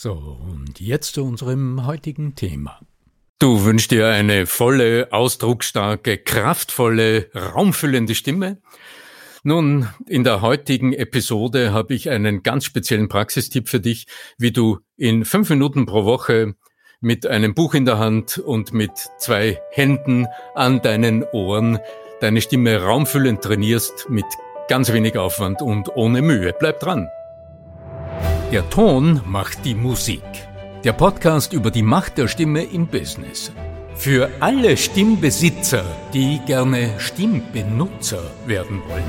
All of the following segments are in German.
So, und jetzt zu unserem heutigen Thema. Du wünschst dir eine volle, ausdrucksstarke, kraftvolle, raumfüllende Stimme? Nun, in der heutigen Episode habe ich einen ganz speziellen Praxistipp für dich, wie du in fünf Minuten pro Woche mit einem Buch in der Hand und mit zwei Händen an deinen Ohren deine Stimme raumfüllend trainierst mit ganz wenig Aufwand und ohne Mühe. Bleib dran! Der Ton macht die Musik. Der Podcast über die Macht der Stimme im Business. Für alle Stimmbesitzer, die gerne Stimmbenutzer werden wollen.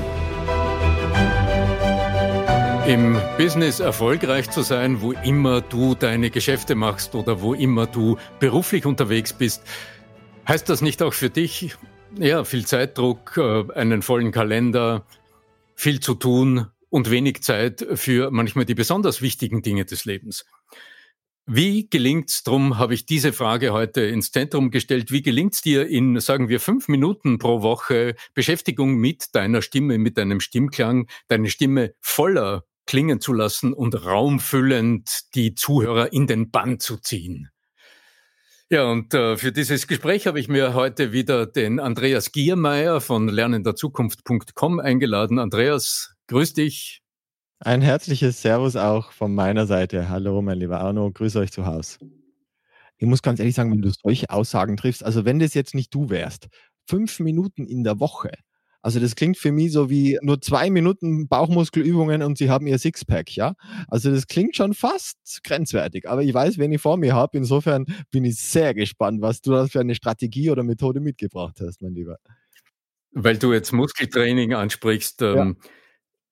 Im Business erfolgreich zu sein, wo immer du deine Geschäfte machst oder wo immer du beruflich unterwegs bist, heißt das nicht auch für dich, ja, viel Zeitdruck, äh, einen vollen Kalender, viel zu tun, und wenig Zeit für manchmal die besonders wichtigen Dinge des Lebens. Wie gelingt's, drum habe ich diese Frage heute ins Zentrum gestellt, wie gelingt's dir in, sagen wir, fünf Minuten pro Woche Beschäftigung mit deiner Stimme, mit deinem Stimmklang, deine Stimme voller klingen zu lassen und raumfüllend die Zuhörer in den Bann zu ziehen? Ja, und äh, für dieses Gespräch habe ich mir heute wieder den Andreas Giermeier von lernenderzukunft.com eingeladen. Andreas, Grüß dich. Ein herzliches Servus auch von meiner Seite. Hallo, mein lieber Arno, grüße euch zu Hause. Ich muss ganz ehrlich sagen, wenn du solche Aussagen triffst, also wenn das jetzt nicht du wärst, fünf Minuten in der Woche, also das klingt für mich so wie nur zwei Minuten Bauchmuskelübungen und sie haben ihr Sixpack, ja. Also das klingt schon fast grenzwertig, aber ich weiß, wen ich vor mir habe. Insofern bin ich sehr gespannt, was du da für eine Strategie oder Methode mitgebracht hast, mein Lieber. Weil du jetzt Muskeltraining ansprichst, ähm, ja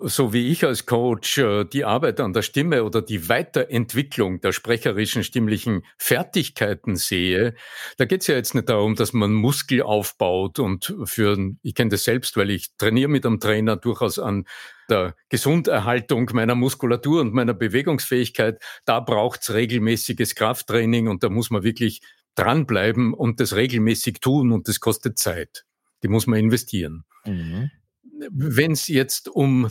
so wie ich als Coach äh, die Arbeit an der Stimme oder die Weiterentwicklung der sprecherischen stimmlichen Fertigkeiten sehe, da geht es ja jetzt nicht darum, dass man Muskel aufbaut und für, ich kenne das selbst, weil ich trainiere mit einem Trainer durchaus an der Gesunderhaltung meiner Muskulatur und meiner Bewegungsfähigkeit. Da braucht's regelmäßiges Krafttraining und da muss man wirklich dranbleiben und das regelmäßig tun und das kostet Zeit. Die muss man investieren. Mhm. Wenn es jetzt um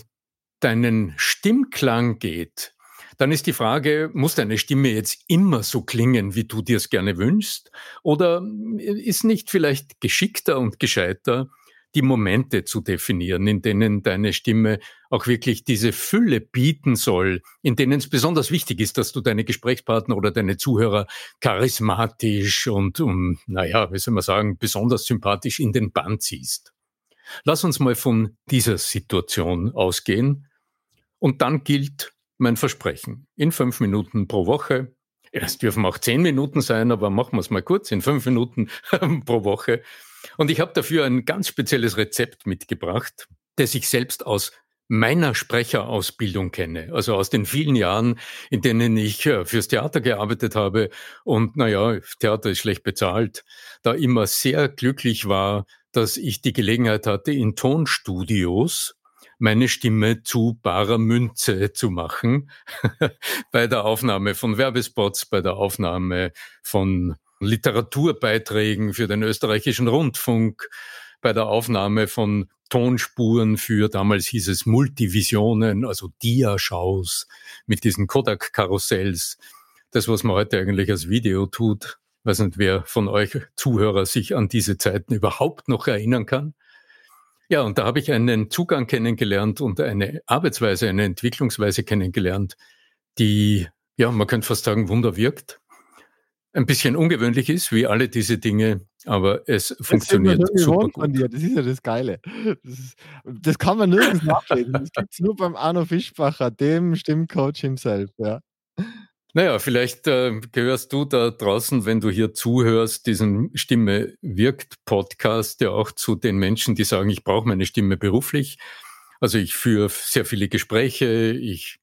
deinen Stimmklang geht, dann ist die Frage, muss deine Stimme jetzt immer so klingen, wie du dir es gerne wünschst? Oder ist nicht vielleicht geschickter und gescheiter, die Momente zu definieren, in denen deine Stimme auch wirklich diese Fülle bieten soll, in denen es besonders wichtig ist, dass du deine Gesprächspartner oder deine Zuhörer charismatisch und, um, naja, wie soll man sagen, besonders sympathisch in den Bann ziehst. Lass uns mal von dieser Situation ausgehen und dann gilt mein Versprechen. In fünf Minuten pro Woche. Es dürfen auch zehn Minuten sein, aber machen wir es mal kurz, in fünf Minuten pro Woche. Und ich habe dafür ein ganz spezielles Rezept mitgebracht, das ich selbst aus meiner Sprecherausbildung kenne, also aus den vielen Jahren, in denen ich äh, fürs Theater gearbeitet habe und naja, Theater ist schlecht bezahlt, da immer sehr glücklich war, dass ich die Gelegenheit hatte, in Tonstudios meine Stimme zu barer Münze zu machen bei der Aufnahme von Werbespots, bei der Aufnahme von Literaturbeiträgen für den österreichischen Rundfunk, bei der Aufnahme von Tonspuren für, damals hieß es Multivisionen, also Dia-Shows mit diesen Kodak-Karussells. Das, was man heute eigentlich als Video tut. Ich weiß nicht, wer von euch Zuhörer sich an diese Zeiten überhaupt noch erinnern kann. Ja, und da habe ich einen Zugang kennengelernt und eine Arbeitsweise, eine Entwicklungsweise kennengelernt, die, ja, man könnte fast sagen, Wunder wirkt. Ein bisschen ungewöhnlich ist, wie alle diese Dinge, aber es das funktioniert super gut. Das ist ja das Geile. Das, ist, das kann man nirgends nachlesen. Das gibt es nur beim Arno Fischbacher, dem Stimmcoach himself. Ja. Naja, vielleicht äh, gehörst du da draußen, wenn du hier zuhörst, diesen Stimme wirkt Podcast ja auch zu den Menschen, die sagen, ich brauche meine Stimme beruflich. Also ich führe sehr viele Gespräche, ich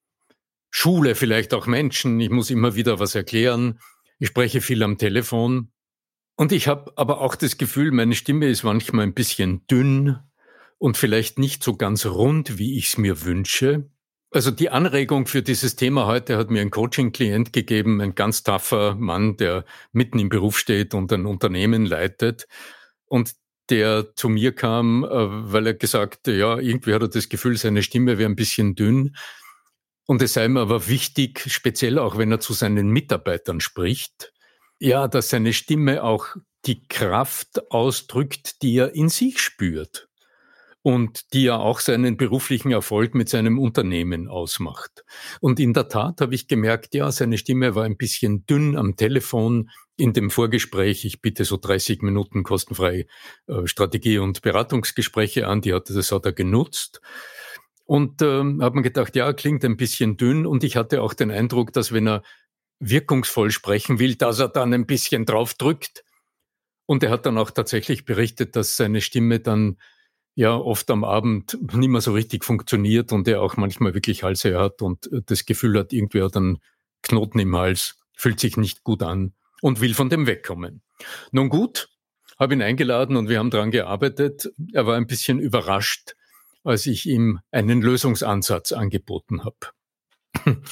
schule vielleicht auch Menschen, ich muss immer wieder was erklären, ich spreche viel am Telefon. Und ich habe aber auch das Gefühl, meine Stimme ist manchmal ein bisschen dünn und vielleicht nicht so ganz rund, wie ich es mir wünsche. Also die Anregung für dieses Thema heute hat mir ein Coaching-Klient gegeben, ein ganz taffer Mann, der mitten im Beruf steht und ein Unternehmen leitet und der zu mir kam, äh, weil er gesagt, ja, irgendwie hat er das Gefühl, seine Stimme wäre ein bisschen dünn. Und es sei ihm aber wichtig, speziell auch wenn er zu seinen Mitarbeitern spricht, ja, dass seine Stimme auch die Kraft ausdrückt, die er in sich spürt und die ja auch seinen beruflichen Erfolg mit seinem Unternehmen ausmacht. Und in der Tat habe ich gemerkt, ja, seine Stimme war ein bisschen dünn am Telefon in dem Vorgespräch. Ich bitte so 30 Minuten kostenfrei äh, Strategie- und Beratungsgespräche an, die hat, das hat er genutzt. Und ähm, habe mir gedacht, ja, klingt ein bisschen dünn. Und ich hatte auch den Eindruck, dass wenn er wirkungsvoll sprechen will, dass er dann ein bisschen drauf drückt. Und er hat dann auch tatsächlich berichtet, dass seine Stimme dann ja oft am Abend nicht mehr so richtig funktioniert und er auch manchmal wirklich Halse hat und äh, das Gefühl hat, irgendwie hat einen Knoten im Hals, fühlt sich nicht gut an und will von dem wegkommen. Nun gut, habe ihn eingeladen und wir haben daran gearbeitet. Er war ein bisschen überrascht, als ich ihm einen Lösungsansatz angeboten habe.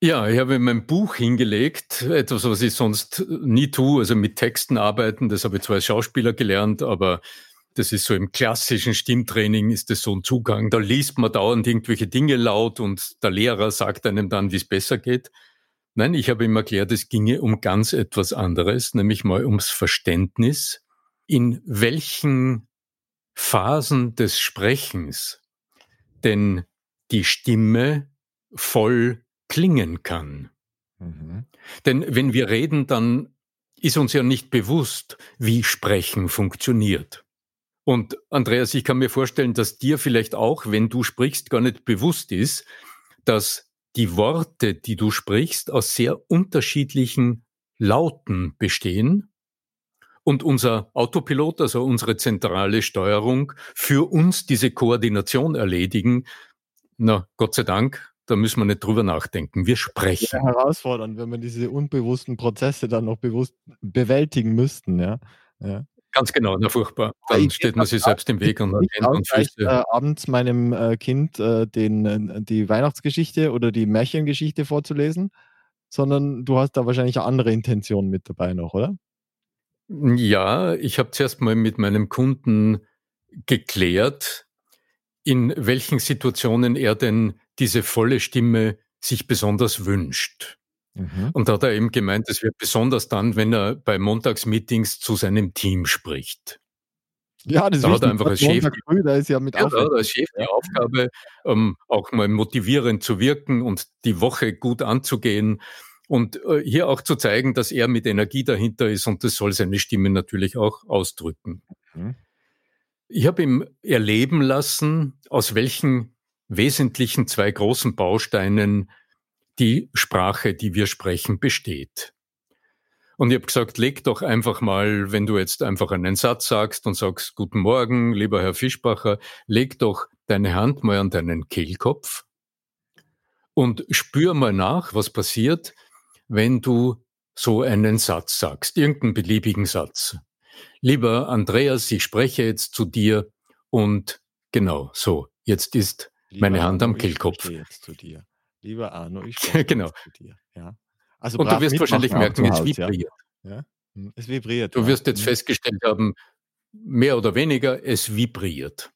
Ja, ich habe mein Buch hingelegt, etwas, was ich sonst nie tue, also mit Texten arbeiten. Das habe ich zwar als Schauspieler gelernt, aber das ist so im klassischen Stimmtraining ist das so ein Zugang. Da liest man dauernd irgendwelche Dinge laut und der Lehrer sagt einem dann, wie es besser geht. Nein, ich habe ihm erklärt, es ginge um ganz etwas anderes, nämlich mal ums Verständnis, in welchen Phasen des Sprechens denn die Stimme voll klingen kann. Mhm. Denn wenn wir reden, dann ist uns ja nicht bewusst, wie Sprechen funktioniert. Und Andreas, ich kann mir vorstellen, dass dir vielleicht auch, wenn du sprichst, gar nicht bewusst ist, dass die Worte, die du sprichst, aus sehr unterschiedlichen Lauten bestehen und unser Autopilot, also unsere zentrale Steuerung, für uns diese Koordination erledigen. Na, Gott sei Dank, da müssen wir nicht drüber nachdenken. Wir sprechen. Ja, herausfordernd, wenn wir diese unbewussten Prozesse dann noch bewusst bewältigen müssten, ja. ja. Ganz genau, na furchtbar. Dann ich steht man sich selbst im Weg und Hände und Füße. Äh, abends meinem äh, Kind äh, den, äh, die Weihnachtsgeschichte oder die Märchengeschichte vorzulesen, sondern du hast da wahrscheinlich eine andere Intention mit dabei noch, oder? Ja, ich habe zuerst mal mit meinem Kunden geklärt, in welchen Situationen er denn diese volle Stimme sich besonders wünscht. Mhm. Und da hat er eben gemeint, es wird besonders dann, wenn er bei Montagsmeetings zu seinem Team spricht. Ja, das da hat er einfach als Chef, früh, da ist ja mit ja, als Chef die Aufgabe, ähm, auch mal motivierend zu wirken und die Woche gut anzugehen und äh, hier auch zu zeigen, dass er mit Energie dahinter ist und das soll seine Stimme natürlich auch ausdrücken. Mhm. Ich habe ihm erleben lassen, aus welchen wesentlichen zwei großen Bausteinen die Sprache, die wir sprechen, besteht. Und ich habe gesagt, leg doch einfach mal, wenn du jetzt einfach einen Satz sagst und sagst, guten Morgen, lieber Herr Fischbacher, leg doch deine Hand mal an deinen Kehlkopf und spür mal nach, was passiert, wenn du so einen Satz sagst, irgendeinen beliebigen Satz. Lieber Andreas, ich spreche jetzt zu dir und genau so, jetzt ist Lieber meine Hand am Kehlkopf. Lieber Arno, ich genau. zu dir. Ja. Also und du wirst wahrscheinlich merken, es vibriert. Ja? Hm, es vibriert. Du wirst jetzt mhm. festgestellt haben, mehr oder weniger, es vibriert.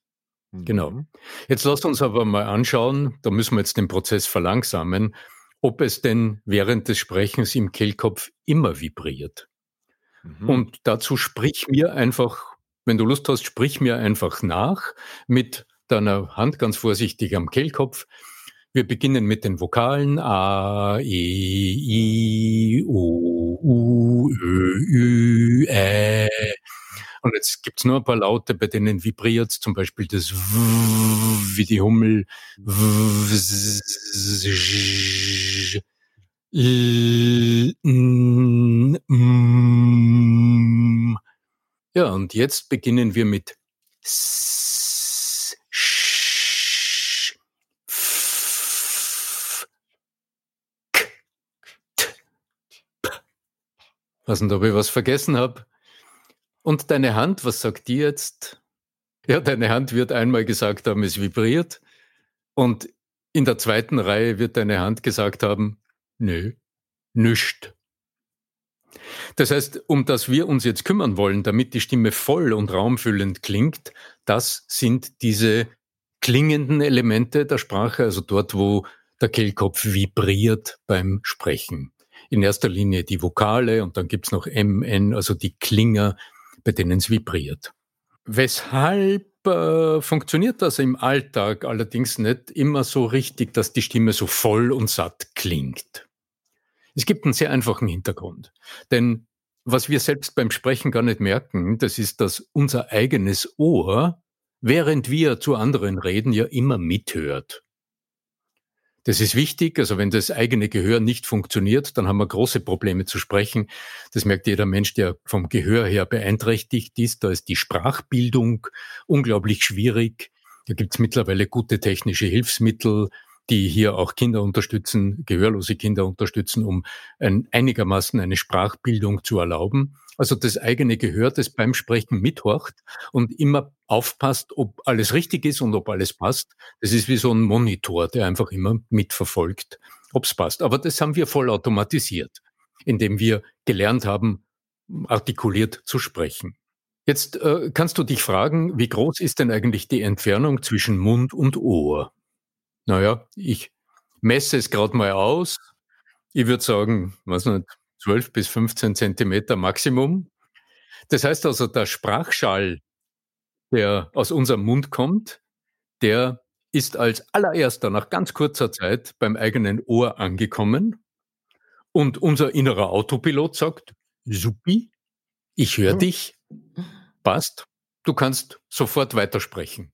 Genau. Mhm. Jetzt lasst uns aber mal anschauen, da müssen wir jetzt den Prozess verlangsamen, ob es denn während des Sprechens im Kehlkopf immer vibriert. Mhm. Und dazu sprich mir einfach, wenn du Lust hast, sprich mir einfach nach mit deiner Hand ganz vorsichtig am Kehlkopf. Wir beginnen mit den Vokalen A, E, I, O, U, Ö, Ü, Ä. Und jetzt gibt's nur ein paar Laute, bei denen vibriert zum Beispiel das W wie die Hummel. W, z, L, n, m. Ja, und jetzt beginnen wir mit S, Was denn, ob ich was vergessen habe? Und deine Hand, was sagt die jetzt? Ja, deine Hand wird einmal gesagt haben, es vibriert. Und in der zweiten Reihe wird deine Hand gesagt haben, nö, nüscht. Das heißt, um das wir uns jetzt kümmern wollen, damit die Stimme voll und raumfüllend klingt, das sind diese klingenden Elemente der Sprache, also dort, wo der Kehlkopf vibriert beim Sprechen. In erster Linie die Vokale und dann gibt's noch M, N, also die Klinger, bei denen es vibriert. Weshalb äh, funktioniert das im Alltag allerdings nicht immer so richtig, dass die Stimme so voll und satt klingt? Es gibt einen sehr einfachen Hintergrund. Denn was wir selbst beim Sprechen gar nicht merken, das ist, dass unser eigenes Ohr, während wir zu anderen reden, ja immer mithört. Das ist wichtig. Also wenn das eigene Gehör nicht funktioniert, dann haben wir große Probleme zu sprechen. Das merkt jeder Mensch, der vom Gehör her beeinträchtigt ist. Da ist die Sprachbildung unglaublich schwierig. Da gibt es mittlerweile gute technische Hilfsmittel, die hier auch Kinder unterstützen, gehörlose Kinder unterstützen, um ein, einigermaßen eine Sprachbildung zu erlauben. Also das eigene Gehör, das beim Sprechen mithorcht und immer aufpasst, ob alles richtig ist und ob alles passt. Das ist wie so ein Monitor, der einfach immer mitverfolgt, ob es passt. Aber das haben wir voll automatisiert, indem wir gelernt haben, artikuliert zu sprechen. Jetzt äh, kannst du dich fragen, wie groß ist denn eigentlich die Entfernung zwischen Mund und Ohr? Naja, ich messe es gerade mal aus. Ich würde sagen, was nicht, 12 bis 15 Zentimeter Maximum. Das heißt also, der Sprachschall, der aus unserem Mund kommt, der ist als allererster nach ganz kurzer Zeit beim eigenen Ohr angekommen. Und unser innerer Autopilot sagt, supi, ich höre dich, passt, du kannst sofort weitersprechen.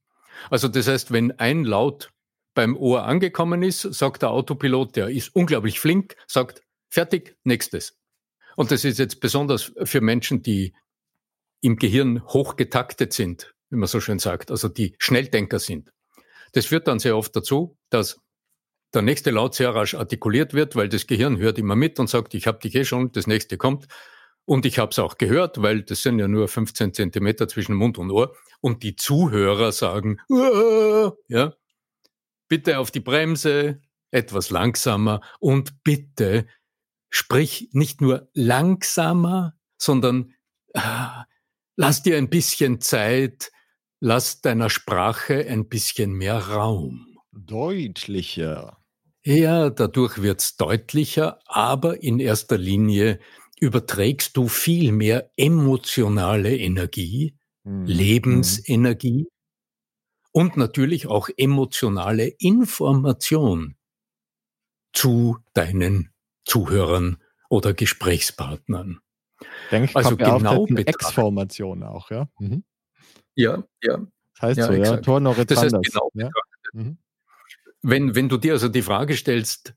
Also das heißt, wenn ein Laut beim Ohr angekommen ist, sagt der Autopilot, der ist unglaublich flink, sagt, fertig, nächstes. Und das ist jetzt besonders für Menschen, die im Gehirn hochgetaktet sind, wie man so schön sagt, also die Schnelldenker sind. Das führt dann sehr oft dazu, dass der nächste Laut sehr rasch artikuliert wird, weil das Gehirn hört immer mit und sagt, ich habe dich eh schon, das nächste kommt. Und ich habe es auch gehört, weil das sind ja nur 15 Zentimeter zwischen Mund und Ohr. Und die Zuhörer sagen, ja, bitte auf die Bremse, etwas langsamer und bitte sprich nicht nur langsamer, sondern ah, lass dir ein bisschen Zeit, lass deiner Sprache ein bisschen mehr Raum. Deutlicher. Ja, dadurch wird's deutlicher, aber in erster Linie überträgst du viel mehr emotionale Energie, mhm. Lebensenergie und natürlich auch emotionale Information zu deinen Zuhörern oder Gesprächspartnern. Denke, also genau Ex-Formation auch, ja? Mhm. Ja, ja. Das heißt ja, so, exakt. ja, Tor noch das heißt genau ja? Mhm. Wenn, wenn du dir also die Frage stellst,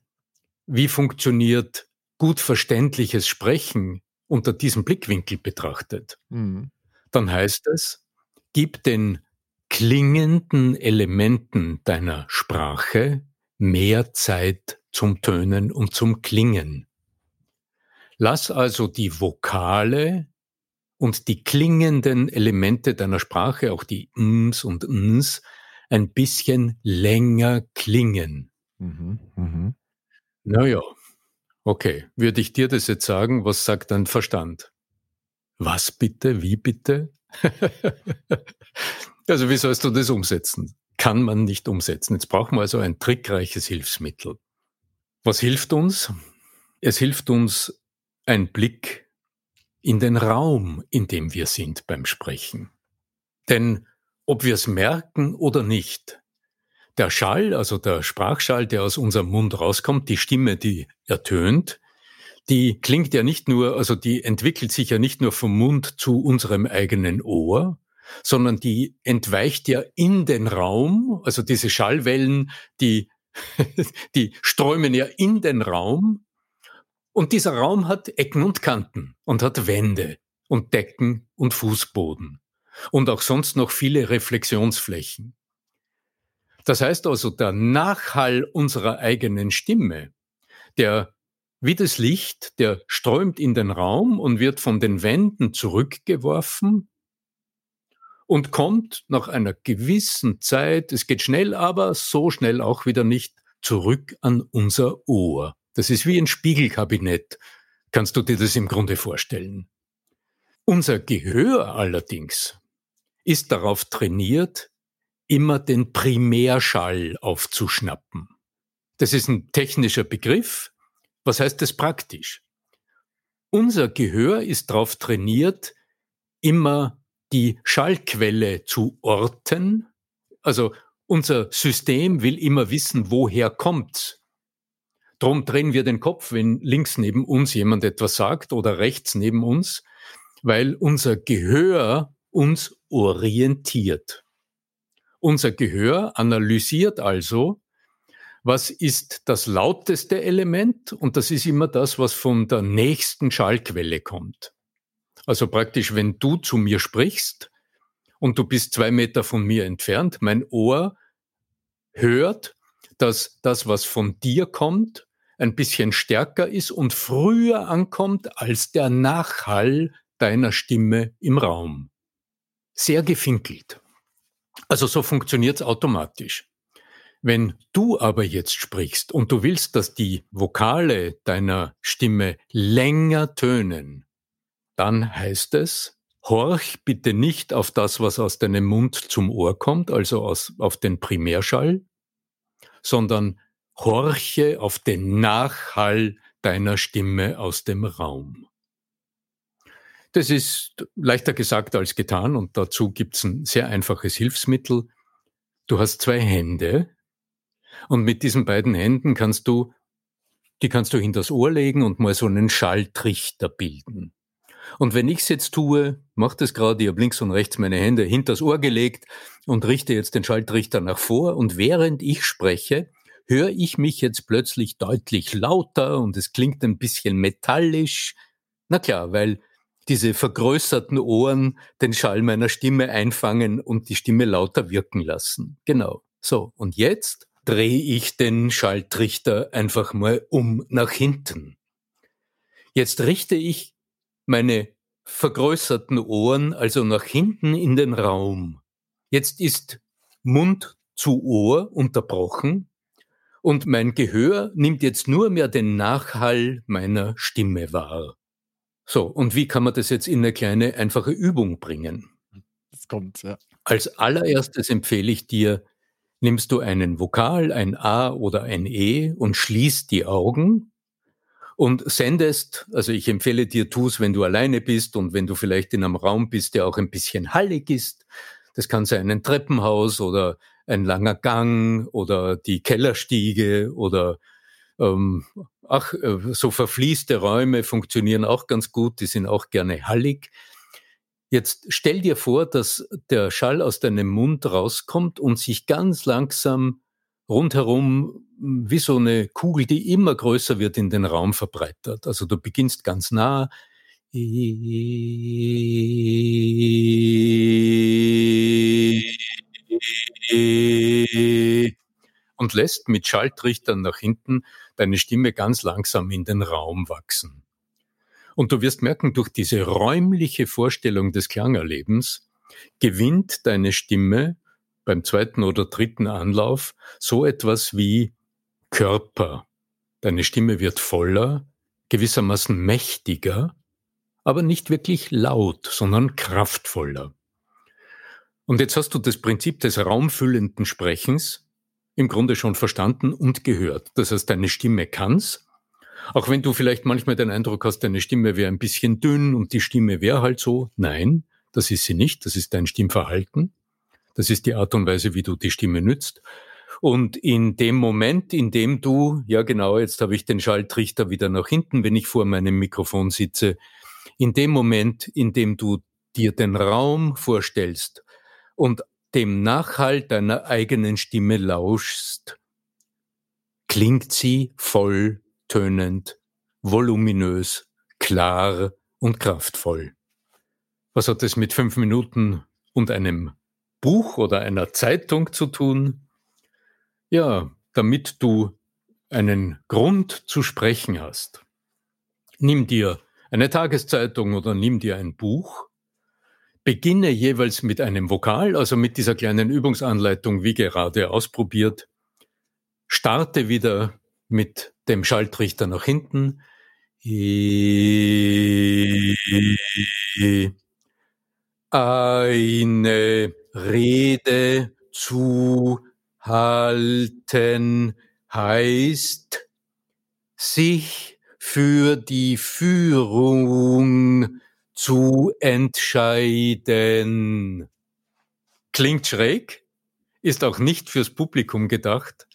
wie funktioniert gut verständliches Sprechen unter diesem Blickwinkel betrachtet, mhm. dann heißt es, gib den klingenden Elementen deiner Sprache mehr Zeit zum Tönen und zum Klingen. Lass also die Vokale und die klingenden Elemente deiner Sprache, auch die Ms und Ns, ein bisschen länger klingen. Mhm, mh. Naja, okay. Würde ich dir das jetzt sagen, was sagt dein Verstand? Was bitte? Wie bitte? Also wie sollst du das umsetzen? Kann man nicht umsetzen. Jetzt brauchen wir also ein trickreiches Hilfsmittel. Was hilft uns? Es hilft uns ein Blick in den Raum, in dem wir sind beim Sprechen. Denn ob wir es merken oder nicht, der Schall, also der Sprachschall, der aus unserem Mund rauskommt, die Stimme, die ertönt, die klingt ja nicht nur, also die entwickelt sich ja nicht nur vom Mund zu unserem eigenen Ohr, sondern die entweicht ja in den Raum, also diese Schallwellen, die, die strömen ja in den Raum. Und dieser Raum hat Ecken und Kanten und hat Wände und Decken und Fußboden und auch sonst noch viele Reflexionsflächen. Das heißt also, der Nachhall unserer eigenen Stimme, der wie das Licht, der strömt in den Raum und wird von den Wänden zurückgeworfen und kommt nach einer gewissen Zeit, es geht schnell, aber so schnell auch wieder nicht, zurück an unser Ohr. Das ist wie ein Spiegelkabinett, kannst du dir das im Grunde vorstellen. Unser Gehör allerdings ist darauf trainiert, immer den Primärschall aufzuschnappen. Das ist ein technischer Begriff. Was heißt das praktisch? Unser Gehör ist darauf trainiert, immer die Schallquelle zu orten. Also unser System will immer wissen, woher kommt's. Drum drehen wir den Kopf, wenn links neben uns jemand etwas sagt oder rechts neben uns, weil unser Gehör uns orientiert. Unser Gehör analysiert also, was ist das lauteste Element und das ist immer das, was von der nächsten Schallquelle kommt. Also praktisch, wenn du zu mir sprichst und du bist zwei Meter von mir entfernt, mein Ohr hört, dass das, was von dir kommt, ein bisschen stärker ist und früher ankommt als der Nachhall deiner Stimme im Raum. Sehr gefinkelt. Also so funktioniert es automatisch. Wenn du aber jetzt sprichst und du willst, dass die Vokale deiner Stimme länger tönen, dann heißt es, horch bitte nicht auf das, was aus deinem Mund zum Ohr kommt, also aus, auf den Primärschall, sondern horche auf den Nachhall deiner Stimme aus dem Raum. Das ist leichter gesagt als getan und dazu gibt's ein sehr einfaches Hilfsmittel. Du hast zwei Hände und mit diesen beiden Händen kannst du, die kannst du hinters Ohr legen und mal so einen Schalltrichter bilden. Und wenn ich's jetzt tue, mach das gerade, ich habe links und rechts meine Hände hinters Ohr gelegt und richte jetzt den Schalltrichter nach vor und während ich spreche, höre ich mich jetzt plötzlich deutlich lauter und es klingt ein bisschen metallisch. Na klar, weil diese vergrößerten Ohren den Schall meiner Stimme einfangen und die Stimme lauter wirken lassen. Genau. So, und jetzt drehe ich den Schalltrichter einfach mal um nach hinten. Jetzt richte ich meine vergrößerten Ohren also nach hinten in den Raum. Jetzt ist Mund zu Ohr unterbrochen und mein Gehör nimmt jetzt nur mehr den Nachhall meiner Stimme wahr. So, und wie kann man das jetzt in eine kleine, einfache Übung bringen? Das kommt, ja. Als allererstes empfehle ich dir, nimmst du einen Vokal, ein A oder ein E und schließt die Augen und sendest, also ich empfehle dir, tu es, wenn du alleine bist und wenn du vielleicht in einem Raum bist, der auch ein bisschen hallig ist. Das kann sein ein Treppenhaus oder ein langer Gang oder die Kellerstiege oder ähm, ach, äh, so verfließte Räume funktionieren auch ganz gut, die sind auch gerne hallig. Jetzt stell dir vor, dass der Schall aus deinem Mund rauskommt und sich ganz langsam rundherum wie so eine Kugel, die immer größer wird, in den Raum verbreitert. Also du beginnst ganz nah und lässt mit Schalltrichtern nach hinten deine Stimme ganz langsam in den Raum wachsen. Und du wirst merken, durch diese räumliche Vorstellung des Klangerlebens gewinnt deine Stimme beim zweiten oder dritten Anlauf so etwas wie Körper. Deine Stimme wird voller, gewissermaßen mächtiger, aber nicht wirklich laut, sondern kraftvoller. Und jetzt hast du das Prinzip des raumfüllenden Sprechens im Grunde schon verstanden und gehört. Das heißt, deine Stimme kann's. Auch wenn du vielleicht manchmal den Eindruck hast, deine Stimme wäre ein bisschen dünn und die Stimme wäre halt so. Nein, das ist sie nicht. Das ist dein Stimmverhalten. Das ist die Art und Weise, wie du die Stimme nützt. Und in dem Moment, in dem du, ja genau, jetzt habe ich den Schaltrichter wieder nach hinten, wenn ich vor meinem Mikrofon sitze, in dem Moment, in dem du dir den Raum vorstellst und dem Nachhall deiner eigenen Stimme lauschst, klingt sie voll, tönend, voluminös, klar und kraftvoll. Was hat es mit fünf Minuten und einem Buch oder einer Zeitung zu tun? Ja, damit du einen Grund zu sprechen hast. Nimm dir eine Tageszeitung oder nimm dir ein Buch, beginne jeweils mit einem Vokal, also mit dieser kleinen Übungsanleitung, wie gerade ausprobiert, starte wieder mit dem Schaltrichter nach hinten. Eine Rede zu halten heißt, sich für die Führung zu entscheiden. Klingt schräg, ist auch nicht fürs Publikum gedacht,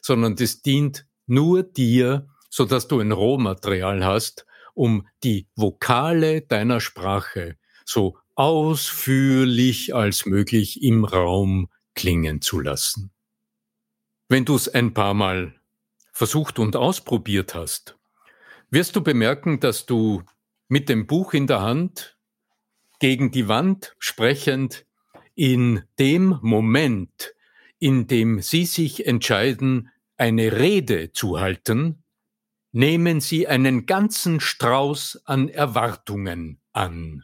sondern das dient nur dir, so dass du ein Rohmaterial hast, um die Vokale deiner Sprache so ausführlich als möglich im Raum klingen zu lassen. Wenn du es ein paar Mal versucht und ausprobiert hast, wirst du bemerken, dass du mit dem Buch in der Hand gegen die Wand sprechend in dem Moment, in dem Sie sich entscheiden, eine Rede zu halten, nehmen Sie einen ganzen Strauß an Erwartungen an.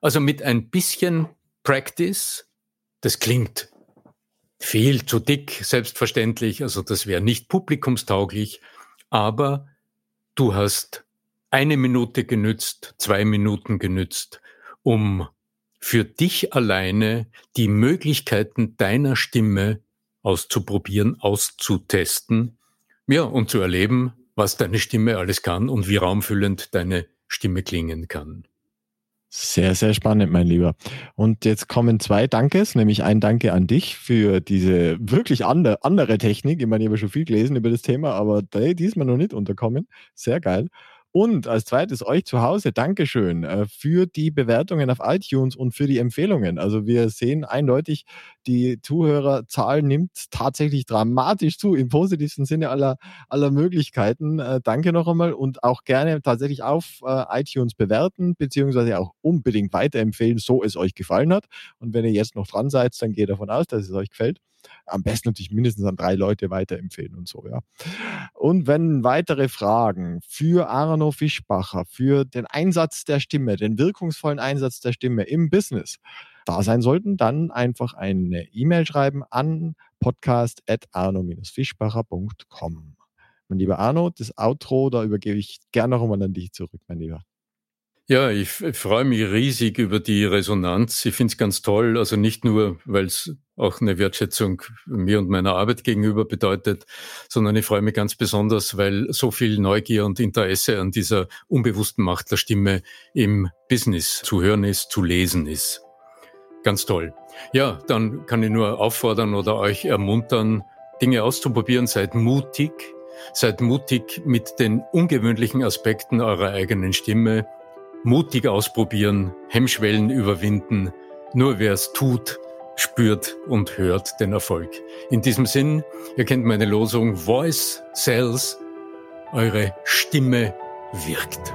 Also mit ein bisschen Practice, das klingt viel zu dick, selbstverständlich, also das wäre nicht publikumstauglich, aber du hast eine Minute genützt, zwei Minuten genützt, um für dich alleine die Möglichkeiten deiner Stimme auszuprobieren, auszutesten, ja, und zu erleben, was deine Stimme alles kann und wie raumfüllend deine Stimme klingen kann. Sehr, sehr spannend, mein Lieber. Und jetzt kommen zwei Dankes, nämlich ein Danke an dich für diese wirklich andere, andere Technik. Ich meine, ich habe schon viel gelesen über das Thema, aber die ist mir noch nicht unterkommen. Sehr geil. Und als zweites euch zu Hause, Dankeschön äh, für die Bewertungen auf iTunes und für die Empfehlungen. Also wir sehen eindeutig, die Zuhörerzahl nimmt tatsächlich dramatisch zu, im positivsten Sinne aller, aller Möglichkeiten. Äh, danke noch einmal und auch gerne tatsächlich auf äh, iTunes bewerten, beziehungsweise auch unbedingt weiterempfehlen, so es euch gefallen hat. Und wenn ihr jetzt noch dran seid, dann geht davon aus, dass es euch gefällt am besten natürlich mindestens an drei Leute weiterempfehlen und so, ja. Und wenn weitere Fragen für Arno Fischbacher, für den Einsatz der Stimme, den wirkungsvollen Einsatz der Stimme im Business da sein sollten, dann einfach eine E-Mail schreiben an podcast.arno-fischbacher.com. Mein lieber Arno, das Outro, da übergebe ich gerne nochmal an dich zurück, mein Lieber. Ja, ich freue mich riesig über die Resonanz. Ich finde es ganz toll, also nicht nur, weil es auch eine Wertschätzung mir und meiner Arbeit gegenüber bedeutet, sondern ich freue mich ganz besonders, weil so viel Neugier und Interesse an dieser unbewussten Macht der Stimme im Business zu hören ist, zu lesen ist. Ganz toll. Ja, dann kann ich nur auffordern oder euch ermuntern, Dinge auszuprobieren. Seid mutig. Seid mutig mit den ungewöhnlichen Aspekten eurer eigenen Stimme mutig ausprobieren, Hemmschwellen überwinden. Nur wer es tut, spürt und hört den Erfolg. In diesem Sinn, ihr kennt meine Losung Voice Sells, eure Stimme wirkt.